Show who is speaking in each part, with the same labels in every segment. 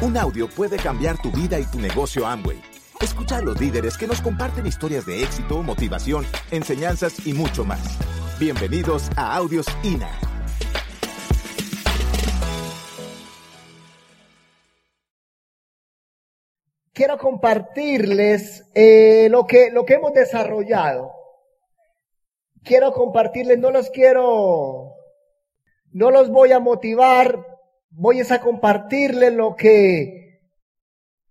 Speaker 1: Un audio puede cambiar tu vida y tu negocio Amway. Escucha a los líderes que nos comparten historias de éxito, motivación, enseñanzas y mucho más. Bienvenidos a Audios INA.
Speaker 2: Quiero compartirles eh, lo, que, lo que hemos desarrollado. Quiero compartirles, no los quiero, no los voy a motivar, voy a compartirles lo que,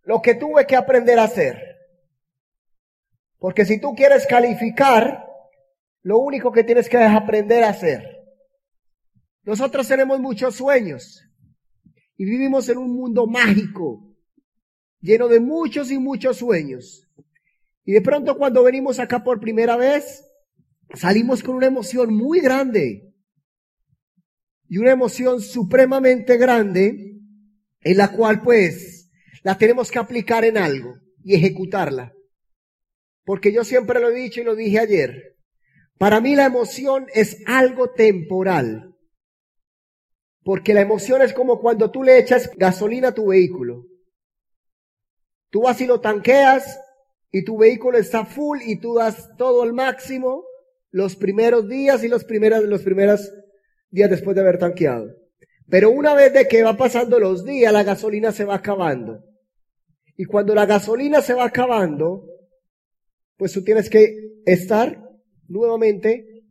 Speaker 2: lo que tuve que aprender a hacer. Porque si tú quieres calificar, lo único que tienes que es aprender a hacer. Nosotros tenemos muchos sueños y vivimos en un mundo mágico, lleno de muchos y muchos sueños. Y de pronto cuando venimos acá por primera vez, salimos con una emoción muy grande y una emoción supremamente grande en la cual pues la tenemos que aplicar en algo y ejecutarla. Porque yo siempre lo he dicho y lo dije ayer. Para mí la emoción es algo temporal. Porque la emoción es como cuando tú le echas gasolina a tu vehículo. Tú vas y lo tanqueas y tu vehículo está full y tú das todo al máximo los primeros días y los primeros, los primeros días después de haber tanqueado. Pero una vez de que va pasando los días, la gasolina se va acabando. Y cuando la gasolina se va acabando, pues tú tienes que estar nuevamente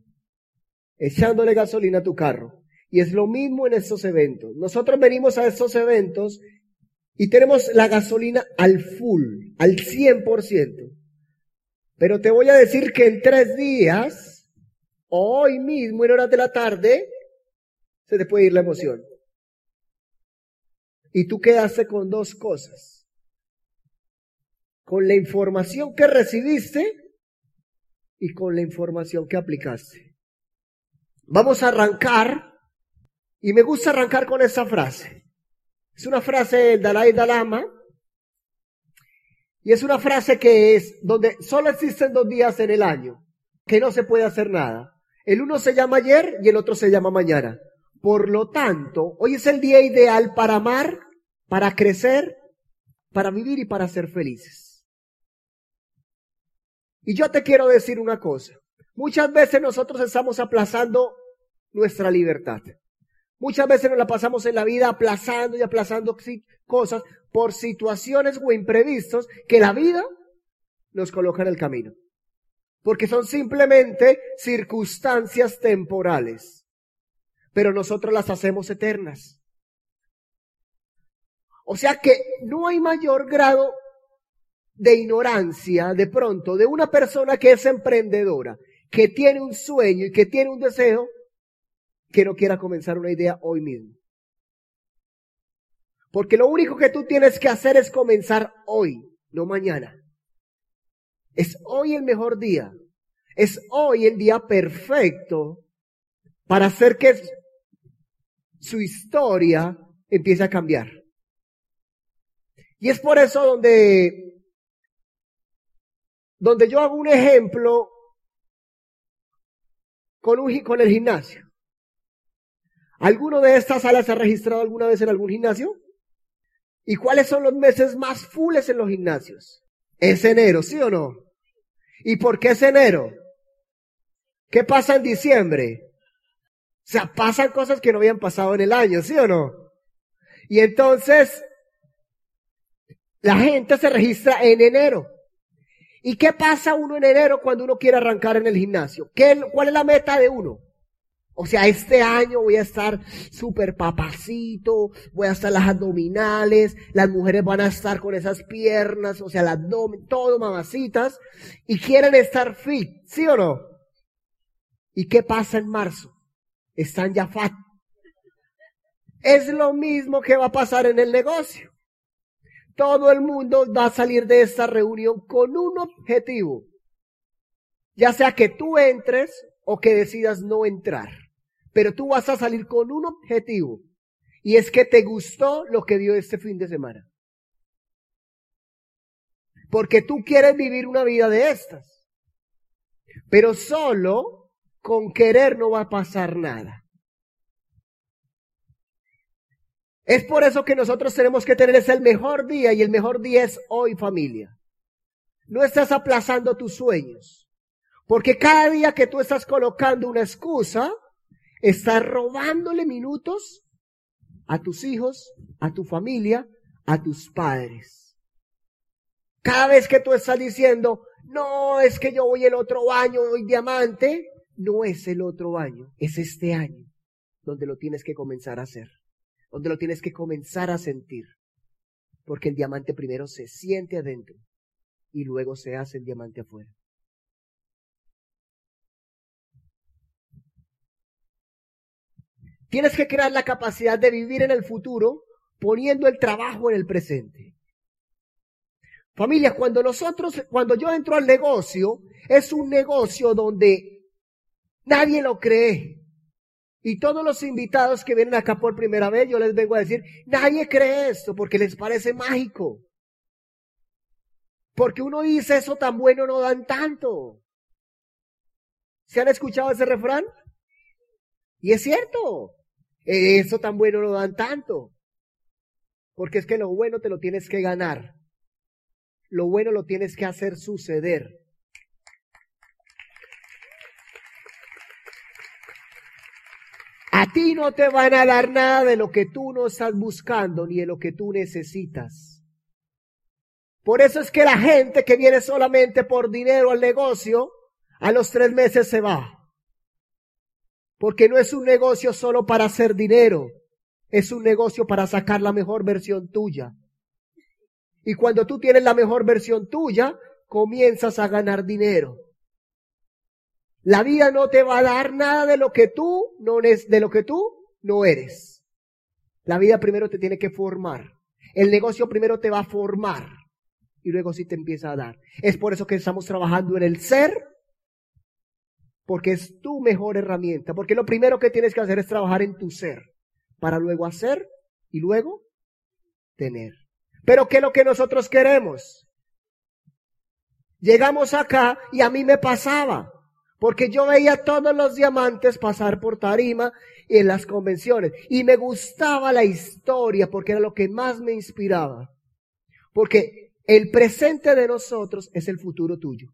Speaker 2: echándole gasolina a tu carro. Y es lo mismo en estos eventos. Nosotros venimos a estos eventos y tenemos la gasolina al full, al 100%. Pero te voy a decir que en tres días, hoy mismo en horas de la tarde, se te puede ir la emoción. Y tú quedaste con dos cosas. Con la información que recibiste y con la información que aplicaste. Vamos a arrancar, y me gusta arrancar con esa frase. Es una frase del Dalai Lama, y es una frase que es donde solo existen dos días en el año, que no se puede hacer nada. El uno se llama ayer y el otro se llama mañana. Por lo tanto, hoy es el día ideal para amar, para crecer, para vivir y para ser felices. Y yo te quiero decir una cosa. Muchas veces nosotros estamos aplazando nuestra libertad. Muchas veces nos la pasamos en la vida aplazando y aplazando cosas por situaciones o imprevistos que la vida nos coloca en el camino. Porque son simplemente circunstancias temporales. Pero nosotros las hacemos eternas. O sea que no hay mayor grado de ignorancia de pronto de una persona que es emprendedora, que tiene un sueño y que tiene un deseo, que no quiera comenzar una idea hoy mismo. Porque lo único que tú tienes que hacer es comenzar hoy, no mañana. Es hoy el mejor día. Es hoy el día perfecto para hacer que su historia empiece a cambiar. Y es por eso donde donde yo hago un ejemplo con, un, con el gimnasio. ¿Alguno de estas salas se ha registrado alguna vez en algún gimnasio? ¿Y cuáles son los meses más fulles en los gimnasios? Es enero, ¿sí o no? ¿Y por qué es enero? ¿Qué pasa en diciembre? O sea, pasan cosas que no habían pasado en el año, ¿sí o no? Y entonces, la gente se registra en enero. ¿Y qué pasa uno en enero cuando uno quiere arrancar en el gimnasio? ¿Qué, ¿Cuál es la meta de uno? O sea, este año voy a estar súper papacito, voy a estar las abdominales, las mujeres van a estar con esas piernas, o sea, las abdomen, todo mamacitas, y quieren estar fit, ¿sí o no? ¿Y qué pasa en marzo? Están ya fat. Es lo mismo que va a pasar en el negocio. Todo el mundo va a salir de esta reunión con un objetivo. Ya sea que tú entres o que decidas no entrar. Pero tú vas a salir con un objetivo. Y es que te gustó lo que dio este fin de semana. Porque tú quieres vivir una vida de estas. Pero solo con querer no va a pasar nada. Es por eso que nosotros tenemos que tener ese el mejor día y el mejor día es hoy familia. No estás aplazando tus sueños. Porque cada día que tú estás colocando una excusa, estás robándole minutos a tus hijos, a tu familia, a tus padres. Cada vez que tú estás diciendo, no, es que yo voy el otro año, voy diamante, no es el otro año, es este año donde lo tienes que comenzar a hacer donde lo tienes que comenzar a sentir. Porque el diamante primero se siente adentro y luego se hace el diamante afuera. Tienes que crear la capacidad de vivir en el futuro poniendo el trabajo en el presente. Familia, cuando nosotros, cuando yo entro al negocio, es un negocio donde nadie lo cree. Y todos los invitados que vienen acá por primera vez, yo les vengo a decir, nadie cree esto porque les parece mágico. Porque uno dice eso tan bueno no dan tanto. ¿Se han escuchado ese refrán? Y es cierto. Eso tan bueno no dan tanto. Porque es que lo bueno te lo tienes que ganar. Lo bueno lo tienes que hacer suceder. A ti no te van a dar nada de lo que tú no estás buscando ni de lo que tú necesitas. Por eso es que la gente que viene solamente por dinero al negocio, a los tres meses se va. Porque no es un negocio solo para hacer dinero, es un negocio para sacar la mejor versión tuya. Y cuando tú tienes la mejor versión tuya, comienzas a ganar dinero. La vida no te va a dar nada de lo que tú no eres, de lo que tú no eres. La vida primero te tiene que formar. El negocio primero te va a formar y luego sí te empieza a dar. Es por eso que estamos trabajando en el ser, porque es tu mejor herramienta, porque lo primero que tienes que hacer es trabajar en tu ser, para luego hacer y luego tener. Pero ¿qué es lo que nosotros queremos? Llegamos acá y a mí me pasaba. Porque yo veía todos los diamantes pasar por tarima en las convenciones. Y me gustaba la historia porque era lo que más me inspiraba. Porque el presente de nosotros es el futuro tuyo.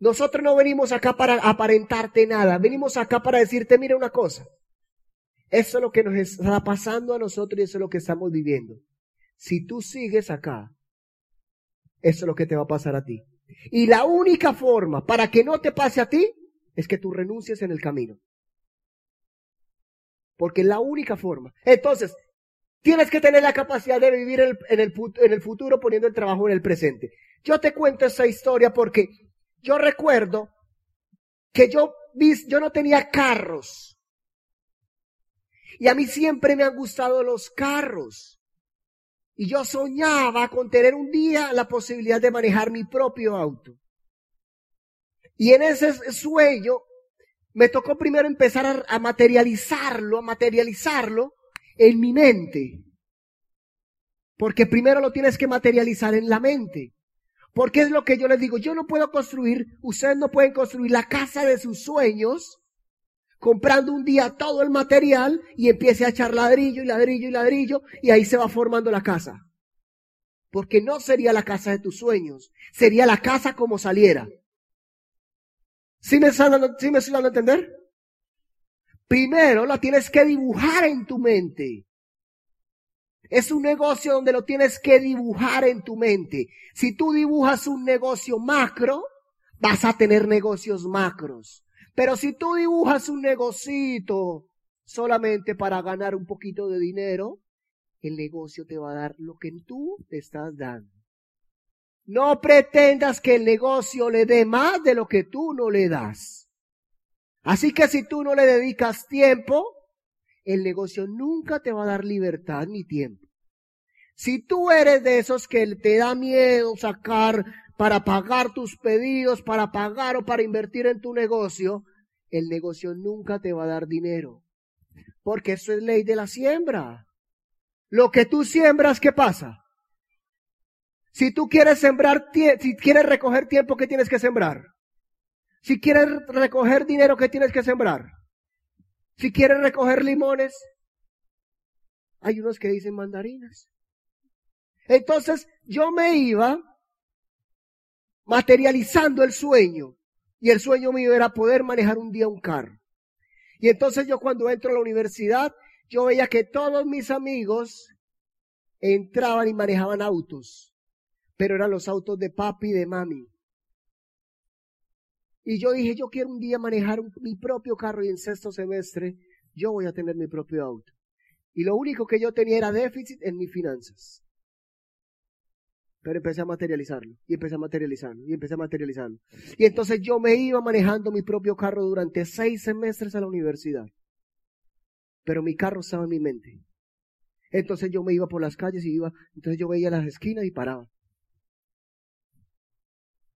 Speaker 2: Nosotros no venimos acá para aparentarte nada. Venimos acá para decirte, mira una cosa. Eso es lo que nos está pasando a nosotros y eso es lo que estamos viviendo. Si tú sigues acá, eso es lo que te va a pasar a ti. Y la única forma para que no te pase a ti es que tú renuncies en el camino. Porque es la única forma. Entonces, tienes que tener la capacidad de vivir en el, en el, futuro poniendo el trabajo en el presente. Yo te cuento esa historia porque yo recuerdo que yo, yo no tenía carros. Y a mí siempre me han gustado los carros. Y yo soñaba con tener un día la posibilidad de manejar mi propio auto. Y en ese sueño me tocó primero empezar a, materializarlo, a materializarlo en mi mente. Porque primero lo tienes que materializar en la mente. Porque es lo que yo les digo, yo no puedo construir, ustedes no pueden construir la casa de sus sueños comprando un día todo el material y empiece a echar ladrillo y ladrillo y ladrillo y ahí se va formando la casa. Porque no sería la casa de tus sueños, sería la casa como saliera. ¿Sí me, están dando, ¿sí me estoy dando a entender? Primero la tienes que dibujar en tu mente. Es un negocio donde lo tienes que dibujar en tu mente. Si tú dibujas un negocio macro, vas a tener negocios macros. Pero si tú dibujas un negocito solamente para ganar un poquito de dinero, el negocio te va a dar lo que tú te estás dando. No pretendas que el negocio le dé más de lo que tú no le das. Así que si tú no le dedicas tiempo, el negocio nunca te va a dar libertad ni tiempo. Si tú eres de esos que te da miedo sacar para pagar tus pedidos, para pagar o para invertir en tu negocio, el negocio nunca te va a dar dinero. Porque eso es ley de la siembra. Lo que tú siembras, ¿qué pasa? Si tú quieres sembrar, si quieres recoger tiempo, ¿qué tienes que sembrar? Si quieres recoger dinero, ¿qué tienes que sembrar? Si quieres recoger limones, Hay unos que dicen mandarinas. Entonces yo me iba materializando el sueño. Y el sueño mío era poder manejar un día un carro. Y entonces yo cuando entro a la universidad, yo veía que todos mis amigos entraban y manejaban autos. Pero eran los autos de papi y de mami. Y yo dije, yo quiero un día manejar mi propio carro y en sexto semestre yo voy a tener mi propio auto. Y lo único que yo tenía era déficit en mis finanzas. Pero empecé a materializarlo, y empecé a materializarlo, y empecé a materializarlo. Y entonces yo me iba manejando mi propio carro durante seis semestres a la universidad. Pero mi carro estaba en mi mente. Entonces yo me iba por las calles y iba, entonces yo veía las esquinas y paraba.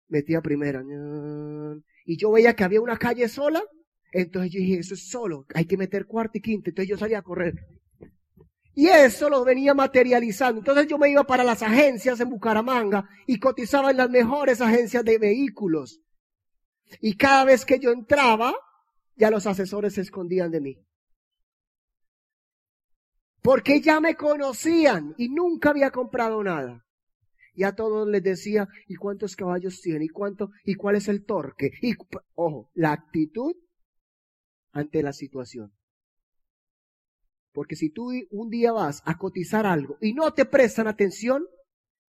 Speaker 2: Metía primera. Y yo veía que había una calle sola. Entonces yo dije, eso es solo, hay que meter cuarto y quinto. Entonces yo salía a correr. Y eso lo venía materializando. Entonces yo me iba para las agencias en Bucaramanga y cotizaba en las mejores agencias de vehículos. Y cada vez que yo entraba, ya los asesores se escondían de mí. Porque ya me conocían y nunca había comprado nada. Y a todos les decía, ¿y cuántos caballos tiene? ¿Y cuánto? ¿Y cuál es el torque? Y, ojo, la actitud ante la situación. Porque si tú un día vas a cotizar algo y no te prestan atención,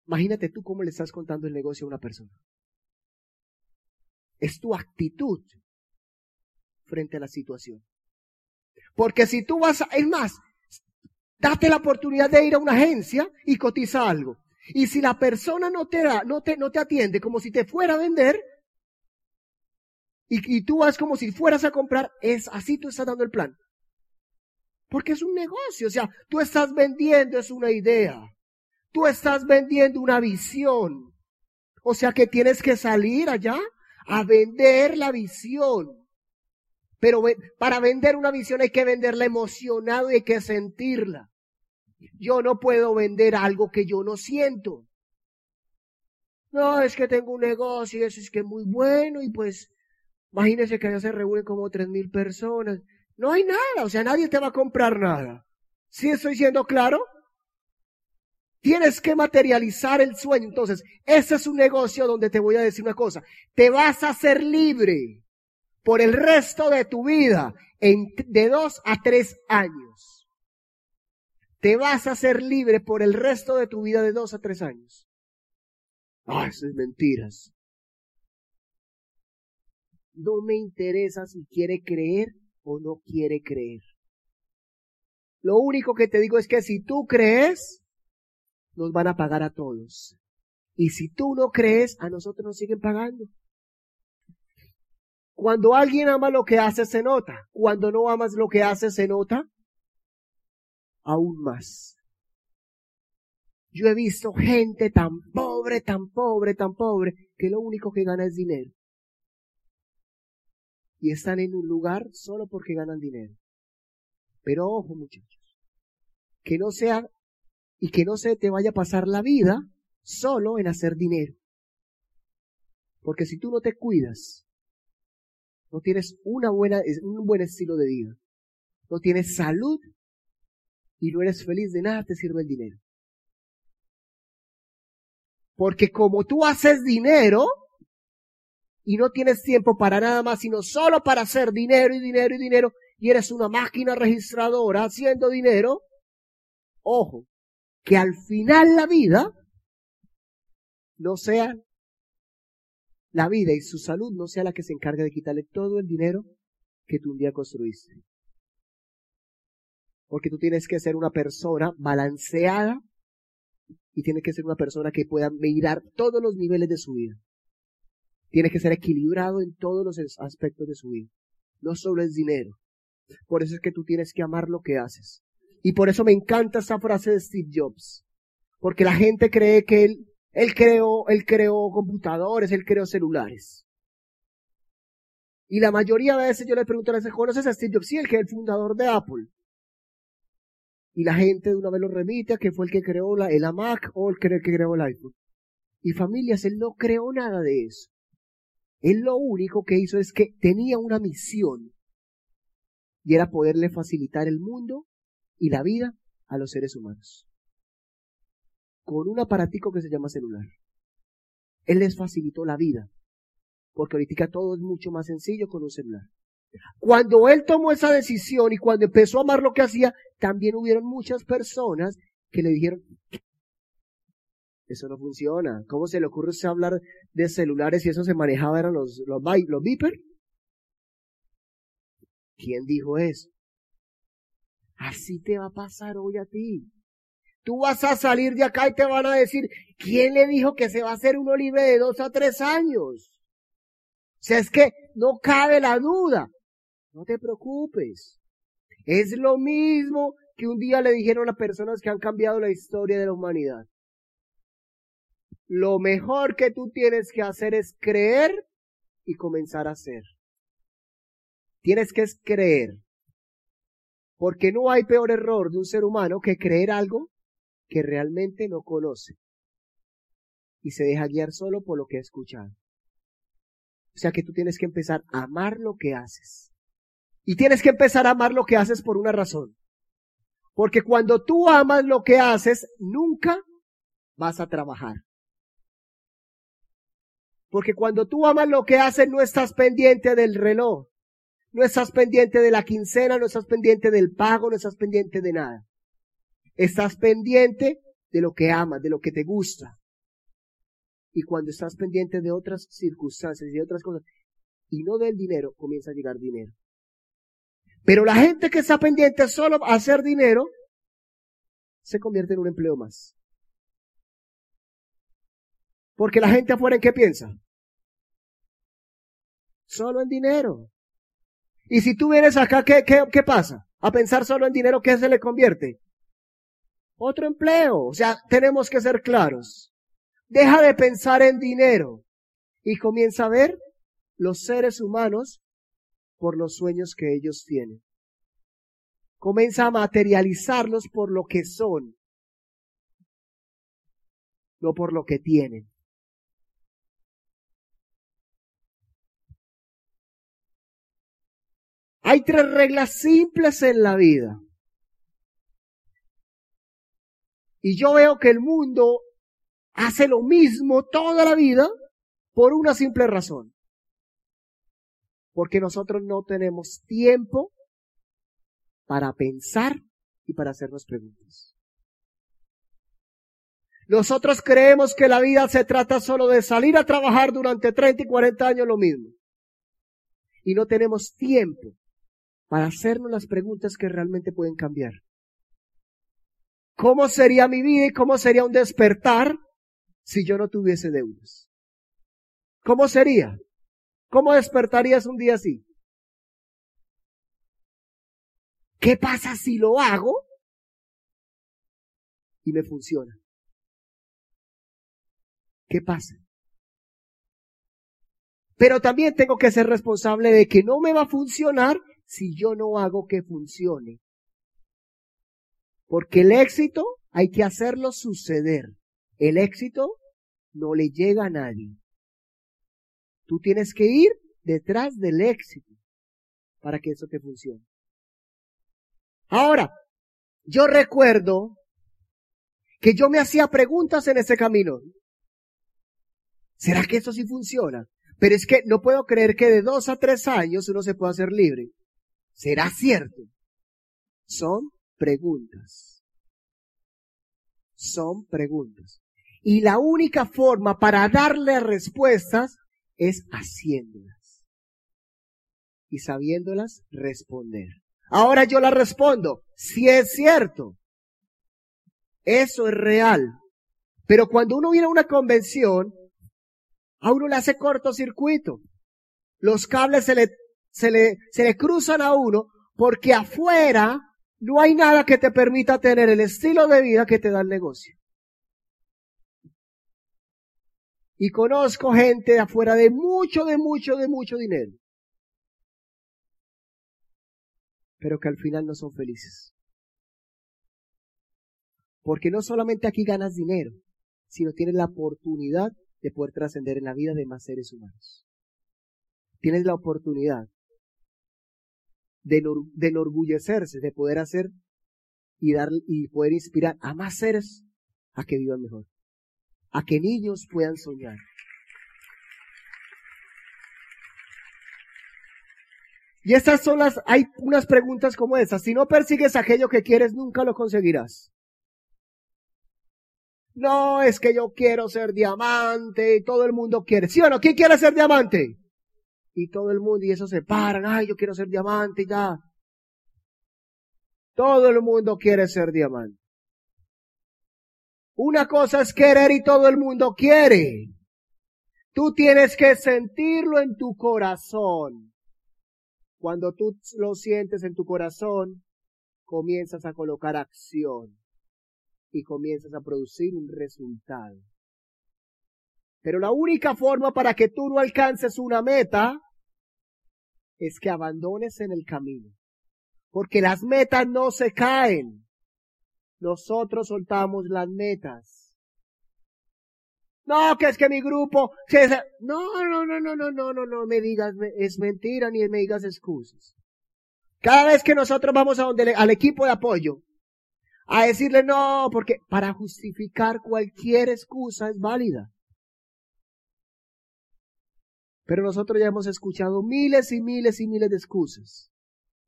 Speaker 2: imagínate tú cómo le estás contando el negocio a una persona. Es tu actitud frente a la situación. Porque si tú vas a, es más, date la oportunidad de ir a una agencia y cotiza algo. Y si la persona no te da, no te, no te atiende como si te fuera a vender, y, y tú vas como si fueras a comprar, es así tú estás dando el plan. Porque es un negocio, o sea, tú estás vendiendo es una idea. Tú estás vendiendo una visión. O sea que tienes que salir allá a vender la visión. Pero para vender una visión hay que venderla emocionado y hay que sentirla. Yo no puedo vender algo que yo no siento. No, es que tengo un negocio y eso es que es muy bueno y pues imagínense que allá se reúnen como tres mil personas. No hay nada, o sea, nadie te va a comprar nada. ¿Sí estoy siendo claro? Tienes que materializar el sueño. Entonces, ese es un negocio donde te voy a decir una cosa. Te vas a hacer libre por el resto de tu vida en, de dos a tres años. Te vas a hacer libre por el resto de tu vida de dos a tres años. Ah, eso es mentiras. No me interesa si quiere creer o no quiere creer. Lo único que te digo es que si tú crees, nos van a pagar a todos. Y si tú no crees, a nosotros nos siguen pagando. Cuando alguien ama lo que hace, se nota. Cuando no amas lo que hace, se nota aún más. Yo he visto gente tan pobre, tan pobre, tan pobre, que lo único que gana es dinero y están en un lugar solo porque ganan dinero. Pero ojo muchachos, que no sea y que no se te vaya a pasar la vida solo en hacer dinero. Porque si tú no te cuidas, no tienes una buena, un buen estilo de vida, no tienes salud y no eres feliz de nada, te sirve el dinero. Porque como tú haces dinero, y no tienes tiempo para nada más, sino solo para hacer dinero y dinero y dinero, y eres una máquina registradora haciendo dinero, ojo, que al final la vida no sea la vida y su salud no sea la que se encargue de quitarle todo el dinero que tú un día construiste. Porque tú tienes que ser una persona balanceada y tienes que ser una persona que pueda mirar todos los niveles de su vida. Tiene que ser equilibrado en todos los aspectos de su vida. No solo es dinero. Por eso es que tú tienes que amar lo que haces. Y por eso me encanta esa frase de Steve Jobs. Porque la gente cree que él, él creó, él creó computadores, él creó celulares. Y la mayoría de veces yo le pregunto a veces, ¿conoces a Steve Jobs? Sí, el que es el fundador de Apple. Y la gente de una vez lo remite a que fue el que creó la, el Mac o el que, creó el iPhone. Y familias, él no creó nada de eso. Él lo único que hizo es que tenía una misión y era poderle facilitar el mundo y la vida a los seres humanos. Con un aparatico que se llama celular. Él les facilitó la vida. Porque ahorita todo es mucho más sencillo con un celular. Cuando él tomó esa decisión y cuando empezó a amar lo que hacía, también hubieron muchas personas que le dijeron, eso no funciona. ¿Cómo se le ocurre usted hablar de celulares y eso se manejaba eran los, los, los beeper? ¿Quién dijo eso? Así te va a pasar hoy a ti. Tú vas a salir de acá y te van a decir, ¿quién le dijo que se va a hacer un olive de dos a tres años? O sea, es que no cabe la duda. No te preocupes. Es lo mismo que un día le dijeron a personas que han cambiado la historia de la humanidad. Lo mejor que tú tienes que hacer es creer y comenzar a hacer. Tienes que creer. Porque no hay peor error de un ser humano que creer algo que realmente no conoce. Y se deja guiar solo por lo que ha escuchado. O sea que tú tienes que empezar a amar lo que haces. Y tienes que empezar a amar lo que haces por una razón. Porque cuando tú amas lo que haces, nunca vas a trabajar. Porque cuando tú amas lo que haces, no estás pendiente del reloj. No estás pendiente de la quincena, no estás pendiente del pago, no estás pendiente de nada. Estás pendiente de lo que amas, de lo que te gusta. Y cuando estás pendiente de otras circunstancias y de otras cosas, y no del dinero, comienza a llegar dinero. Pero la gente que está pendiente solo a hacer dinero, se convierte en un empleo más. Porque la gente afuera en qué piensa? Solo en dinero. Y si tú vienes acá, ¿qué, qué, qué pasa? A pensar solo en dinero, ¿qué se le convierte? Otro empleo. O sea, tenemos que ser claros. Deja de pensar en dinero y comienza a ver los seres humanos por los sueños que ellos tienen. Comienza a materializarlos por lo que son, no por lo que tienen. Hay tres reglas simples en la vida. Y yo veo que el mundo hace lo mismo toda la vida por una simple razón porque nosotros no tenemos tiempo para pensar y para hacernos preguntas. Nosotros creemos que la vida se trata solo de salir a trabajar durante 30 y 40 años lo mismo. Y no tenemos tiempo para hacernos las preguntas que realmente pueden cambiar. ¿Cómo sería mi vida y cómo sería un despertar si yo no tuviese deudas? ¿Cómo sería? ¿Cómo despertarías un día así? ¿Qué pasa si lo hago y me funciona? ¿Qué pasa? Pero también tengo que ser responsable de que no me va a funcionar si yo no hago que funcione. Porque el éxito hay que hacerlo suceder. El éxito no le llega a nadie. Tú tienes que ir detrás del éxito para que eso te funcione. Ahora, yo recuerdo que yo me hacía preguntas en ese camino. ¿Será que eso sí funciona? Pero es que no puedo creer que de dos a tres años uno se pueda hacer libre. ¿Será cierto? Son preguntas. Son preguntas. Y la única forma para darle respuestas es haciéndolas y sabiéndolas responder. Ahora yo la respondo, si es cierto, eso es real. Pero cuando uno viene a una convención, a uno le hace cortocircuito. Los cables se le, se le, se cruzan a uno porque afuera no hay nada que te permita tener el estilo de vida que te da el negocio. Y conozco gente de afuera de mucho, de mucho, de mucho dinero. Pero que al final no son felices. Porque no solamente aquí ganas dinero, sino tienes la oportunidad de poder trascender en la vida de más seres humanos. Tienes la oportunidad de, de enorgullecerse, de poder hacer y, dar, y poder inspirar a más seres a que vivan mejor, a que niños puedan soñar. Y estas son las, hay unas preguntas como esas. Si no persigues aquello que quieres, nunca lo conseguirás. No, es que yo quiero ser diamante y todo el mundo quiere. ¿Sí o no? ¿Quién quiere ser diamante? Y todo el mundo, y eso se paran. Ay, yo quiero ser diamante y ya. Todo el mundo quiere ser diamante. Una cosa es querer y todo el mundo quiere. Tú tienes que sentirlo en tu corazón. Cuando tú lo sientes en tu corazón, comienzas a colocar acción y comienzas a producir un resultado. Pero la única forma para que tú no alcances una meta es que abandones en el camino. Porque las metas no se caen. Nosotros soltamos las metas. No, que es que mi grupo... No, no, no, no, no, no, no, no me digas, es mentira ni me digas excusas. Cada vez que nosotros vamos a donde, al equipo de apoyo a decirle no, porque para justificar cualquier excusa es válida. Pero nosotros ya hemos escuchado miles y miles y miles de excusas.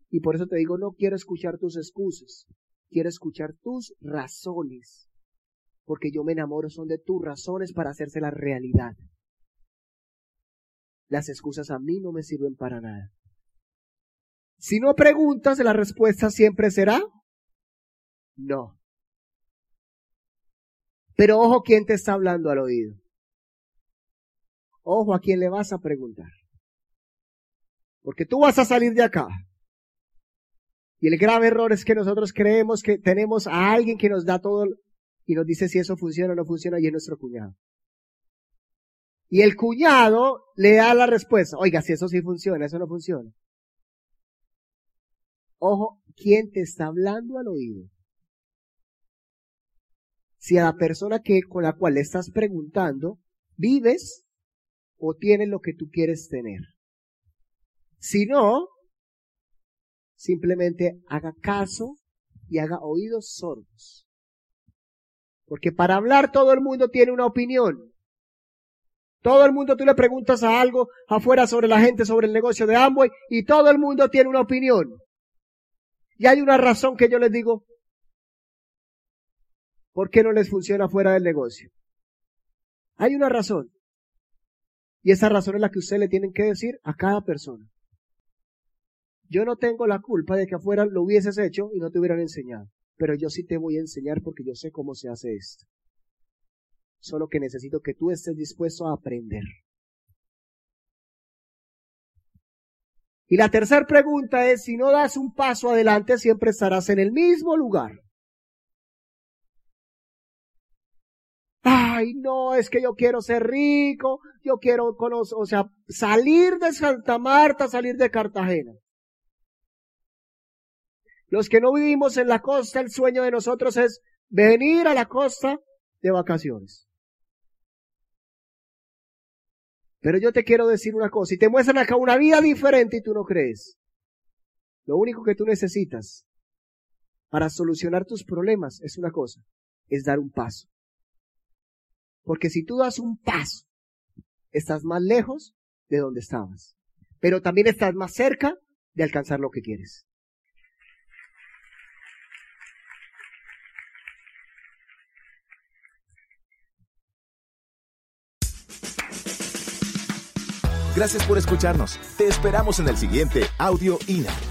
Speaker 2: Y por eso te digo, no quiero escuchar tus excusas, quiero escuchar tus razones porque yo me enamoro son de tus razones para hacerse la realidad. Las excusas a mí no me sirven para nada. Si no preguntas, la respuesta siempre será no. Pero ojo quién te está hablando al oído. Ojo a quién le vas a preguntar. Porque tú vas a salir de acá. Y el grave error es que nosotros creemos que tenemos a alguien que nos da todo y nos dice si eso funciona o no funciona y es nuestro cuñado. Y el cuñado le da la respuesta, oiga, si eso sí funciona, eso no funciona. Ojo, ¿quién te está hablando al oído? Si a la persona que, con la cual le estás preguntando, vives o tienes lo que tú quieres tener. Si no, simplemente haga caso y haga oídos sordos. Porque para hablar todo el mundo tiene una opinión. Todo el mundo tú le preguntas a algo afuera sobre la gente, sobre el negocio de Amway, y todo el mundo tiene una opinión. Y hay una razón que yo les digo, ¿por qué no les funciona fuera del negocio? Hay una razón. Y esa razón es la que ustedes le tienen que decir a cada persona. Yo no tengo la culpa de que afuera lo hubieses hecho y no te hubieran enseñado pero yo sí te voy a enseñar porque yo sé cómo se hace esto. Solo que necesito que tú estés dispuesto a aprender. Y la tercera pregunta es, si no das un paso adelante, siempre estarás en el mismo lugar. Ay, no, es que yo quiero ser rico, yo quiero conocer, o sea, salir de Santa Marta, salir de Cartagena. Los que no vivimos en la costa, el sueño de nosotros es venir a la costa de vacaciones. Pero yo te quiero decir una cosa, y te muestran acá una vida diferente y tú no crees. Lo único que tú necesitas para solucionar tus problemas es una cosa, es dar un paso. Porque si tú das un paso, estás más lejos de donde estabas, pero también estás más cerca de alcanzar lo que quieres.
Speaker 1: Gracias por escucharnos. Te esperamos en el siguiente Audio INA.